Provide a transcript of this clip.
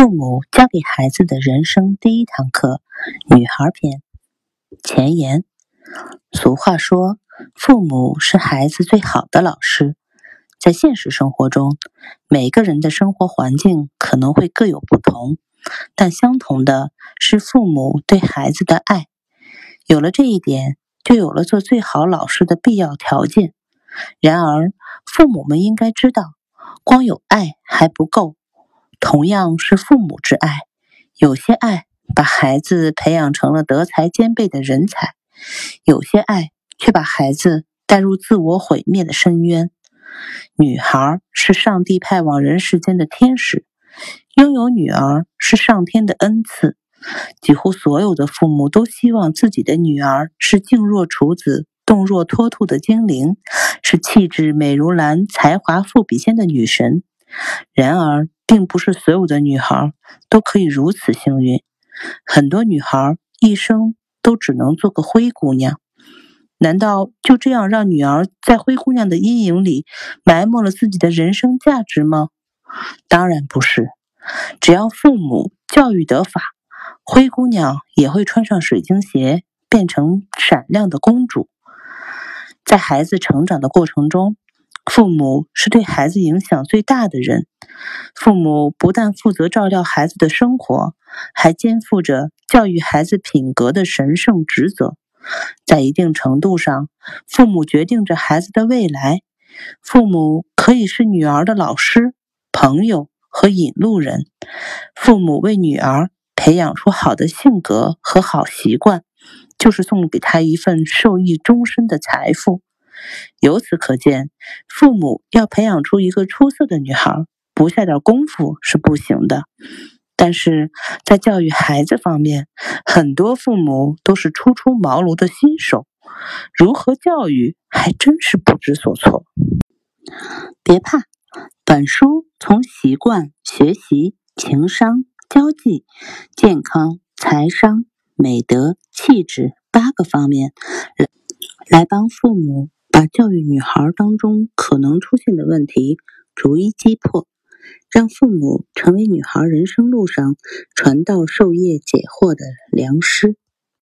父母教给孩子的人生第一堂课，女孩篇前言。俗话说，父母是孩子最好的老师。在现实生活中，每个人的生活环境可能会各有不同，但相同的是父母对孩子的爱。有了这一点，就有了做最好老师的必要条件。然而，父母们应该知道，光有爱还不够。同样是父母之爱，有些爱把孩子培养成了德才兼备的人才，有些爱却把孩子带入自我毁灭的深渊。女孩是上帝派往人世间的天使，拥有女儿是上天的恩赐。几乎所有的父母都希望自己的女儿是静若处子、动若脱兔的精灵，是气质美如兰、才华富比仙的女神。然而，并不是所有的女孩都可以如此幸运，很多女孩一生都只能做个灰姑娘。难道就这样让女儿在灰姑娘的阴影里埋没了自己的人生价值吗？当然不是。只要父母教育得法，灰姑娘也会穿上水晶鞋，变成闪亮的公主。在孩子成长的过程中。父母是对孩子影响最大的人。父母不但负责照料孩子的生活，还肩负着教育孩子品格的神圣职责。在一定程度上，父母决定着孩子的未来。父母可以是女儿的老师、朋友和引路人。父母为女儿培养出好的性格和好习惯，就是送给她一份受益终身的财富。由此可见，父母要培养出一个出色的女孩，不下点功夫是不行的。但是在教育孩子方面，很多父母都是初出茅庐的新手，如何教育还真是不知所措。别怕，本书从习惯、学习、情商、交际、健康、财商、美德、气质八个方面来来帮父母。把教育女孩当中可能出现的问题逐一击破，让父母成为女孩人生路上传道授业解惑的良师。